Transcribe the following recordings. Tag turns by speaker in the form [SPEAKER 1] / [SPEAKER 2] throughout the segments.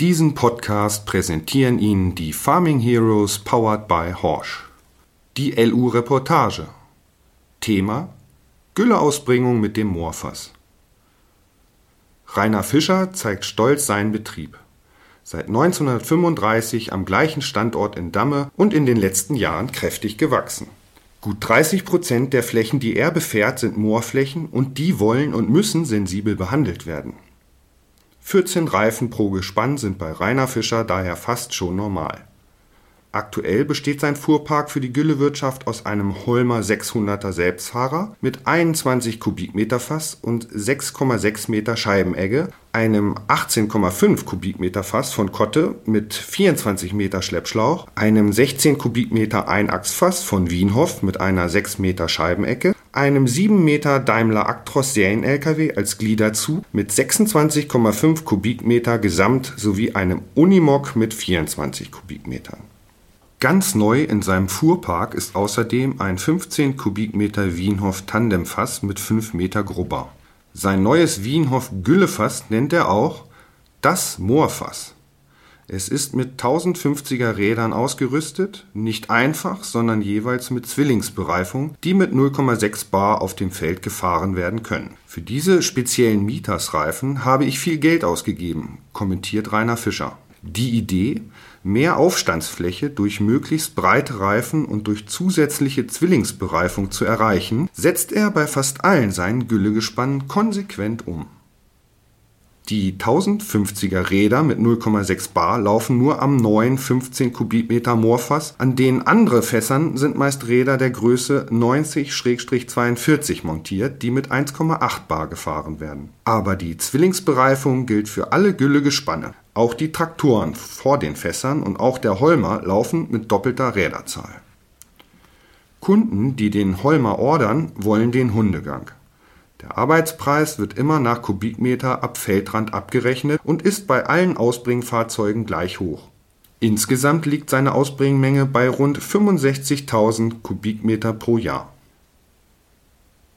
[SPEAKER 1] Diesen Podcast präsentieren Ihnen die Farming Heroes powered by Horsch. Die LU Reportage. Thema Gülleausbringung mit dem Moorfass. Rainer Fischer zeigt stolz seinen Betrieb. Seit 1935 am gleichen Standort in Damme und in den letzten Jahren kräftig gewachsen. Gut 30 Prozent der Flächen, die er befährt, sind Moorflächen und die wollen und müssen sensibel behandelt werden. 14 Reifen pro Gespann sind bei Rainer Fischer daher fast schon normal. Aktuell besteht sein Fuhrpark für die Güllewirtschaft aus einem Holmer 600er Selbstfahrer mit 21 Kubikmeter Fass und 6,6 Meter Scheibenegge, einem 18,5 Kubikmeter Fass von Kotte mit 24 Meter Schleppschlauch, einem 16 Kubikmeter Einachsfass von Wienhoff mit einer 6 Meter Scheibenecke, einem 7 Meter Daimler Actros Serien-LKW als Gliederzug mit 26,5 Kubikmeter Gesamt sowie einem Unimog mit 24 Kubikmetern. Ganz neu in seinem Fuhrpark ist außerdem ein 15 Kubikmeter Wienhoff Tandemfass mit 5 Meter Grubber. Sein neues Wienhoff Güllefass nennt er auch das Moorfass. Es ist mit 1050er Rädern ausgerüstet, nicht einfach, sondern jeweils mit Zwillingsbereifung, die mit 0,6 Bar auf dem Feld gefahren werden können. Für diese speziellen Mieters-Reifen habe ich viel Geld ausgegeben, kommentiert Rainer Fischer. Die Idee, mehr Aufstandsfläche durch möglichst breite Reifen und durch zusätzliche Zwillingsbereifung zu erreichen, setzt er bei fast allen seinen Güllegespannen konsequent um. Die 1050er Räder mit 0,6 Bar laufen nur am neuen 15 Kubikmeter Moorfass, an den andere Fässern sind meist Räder der Größe 90-42 montiert, die mit 1,8 Bar gefahren werden. Aber die Zwillingsbereifung gilt für alle Güllegespanne. Auch die Traktoren vor den Fässern und auch der Holmer laufen mit doppelter Räderzahl. Kunden, die den Holmer ordern, wollen den Hundegang. Der Arbeitspreis wird immer nach Kubikmeter ab Feldrand abgerechnet und ist bei allen Ausbringfahrzeugen gleich hoch. Insgesamt liegt seine Ausbringmenge bei rund 65.000 Kubikmeter pro Jahr.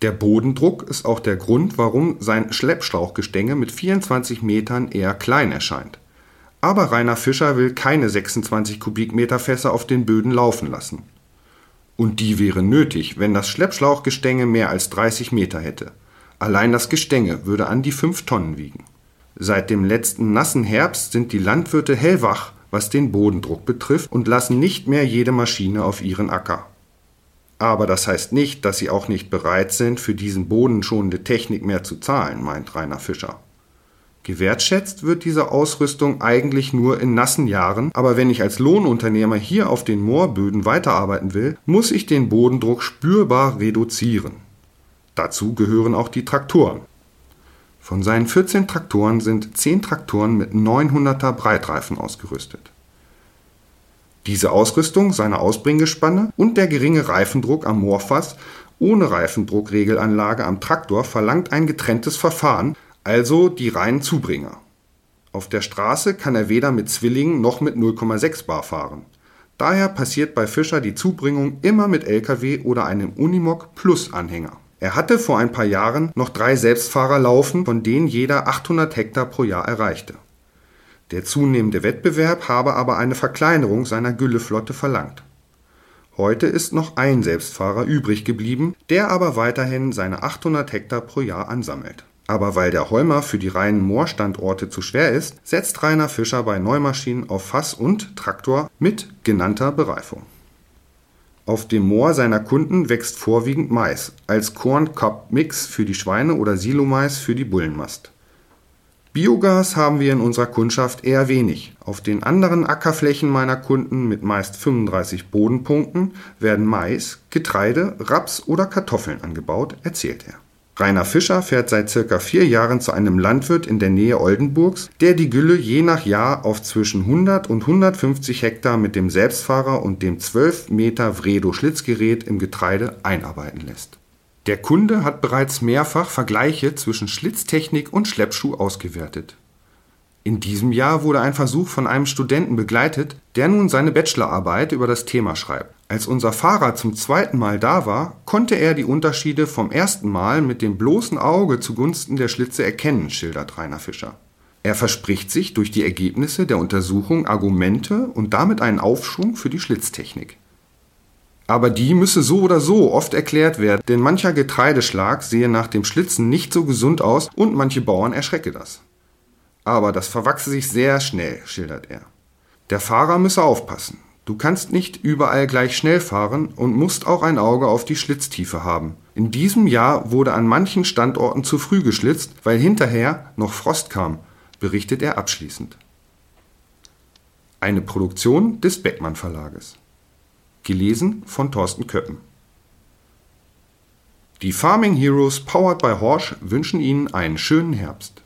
[SPEAKER 1] Der Bodendruck ist auch der Grund, warum sein Schleppschlauchgestänge mit 24 Metern eher klein erscheint. Aber Rainer Fischer will keine 26 Kubikmeter Fässer auf den Böden laufen lassen. Und die wäre nötig, wenn das Schleppschlauchgestänge mehr als 30 Meter hätte. Allein das Gestänge würde an die 5 Tonnen wiegen. Seit dem letzten nassen Herbst sind die Landwirte hellwach, was den Bodendruck betrifft, und lassen nicht mehr jede Maschine auf ihren Acker. Aber das heißt nicht, dass sie auch nicht bereit sind, für diesen bodenschonende Technik mehr zu zahlen, meint Rainer Fischer. Gewertschätzt wird diese Ausrüstung eigentlich nur in nassen Jahren, aber wenn ich als Lohnunternehmer hier auf den Moorböden weiterarbeiten will, muss ich den Bodendruck spürbar reduzieren. Dazu gehören auch die Traktoren. Von seinen 14 Traktoren sind 10 Traktoren mit 900er Breitreifen ausgerüstet. Diese Ausrüstung seiner Ausbringgespanne und der geringe Reifendruck am Moorfass ohne Reifendruckregelanlage am Traktor verlangt ein getrenntes Verfahren, also die reinen Zubringer. Auf der Straße kann er weder mit Zwillingen noch mit 0,6 Bar fahren. Daher passiert bei Fischer die Zubringung immer mit LKW oder einem Unimog Plus Anhänger. Er hatte vor ein paar Jahren noch drei Selbstfahrer laufen, von denen jeder 800 Hektar pro Jahr erreichte. Der zunehmende Wettbewerb habe aber eine Verkleinerung seiner Gülleflotte verlangt. Heute ist noch ein Selbstfahrer übrig geblieben, der aber weiterhin seine 800 Hektar pro Jahr ansammelt. Aber weil der Holmer für die reinen Moorstandorte zu schwer ist, setzt Rainer Fischer bei Neumaschinen auf Fass und Traktor mit genannter Bereifung. Auf dem Moor seiner Kunden wächst vorwiegend Mais, als Korn-Cob-Mix für die Schweine oder Silomais für die Bullenmast. Biogas haben wir in unserer Kundschaft eher wenig. Auf den anderen Ackerflächen meiner Kunden mit meist 35 Bodenpunkten werden Mais, Getreide, Raps oder Kartoffeln angebaut, erzählt er. Rainer Fischer fährt seit circa vier Jahren zu einem Landwirt in der Nähe Oldenburgs, der die Gülle je nach Jahr auf zwischen 100 und 150 Hektar mit dem Selbstfahrer und dem 12 Meter Vredo Schlitzgerät im Getreide einarbeiten lässt. Der Kunde hat bereits mehrfach Vergleiche zwischen Schlitztechnik und Schleppschuh ausgewertet. In diesem Jahr wurde ein Versuch von einem Studenten begleitet, der nun seine Bachelorarbeit über das Thema schreibt. Als unser Fahrer zum zweiten Mal da war, konnte er die Unterschiede vom ersten Mal mit dem bloßen Auge zugunsten der Schlitze erkennen, schildert Rainer Fischer. Er verspricht sich durch die Ergebnisse der Untersuchung Argumente und damit einen Aufschwung für die Schlitztechnik. Aber die müsse so oder so oft erklärt werden, denn mancher Getreideschlag sehe nach dem Schlitzen nicht so gesund aus und manche Bauern erschrecke das. Aber das verwachse sich sehr schnell, schildert er. Der Fahrer müsse aufpassen. Du kannst nicht überall gleich schnell fahren und musst auch ein Auge auf die Schlitztiefe haben. In diesem Jahr wurde an manchen Standorten zu früh geschlitzt, weil hinterher noch Frost kam, berichtet er abschließend. Eine Produktion des Beckmann Verlages. Gelesen von Thorsten Köppen. Die Farming Heroes powered by Horsch wünschen Ihnen einen schönen Herbst.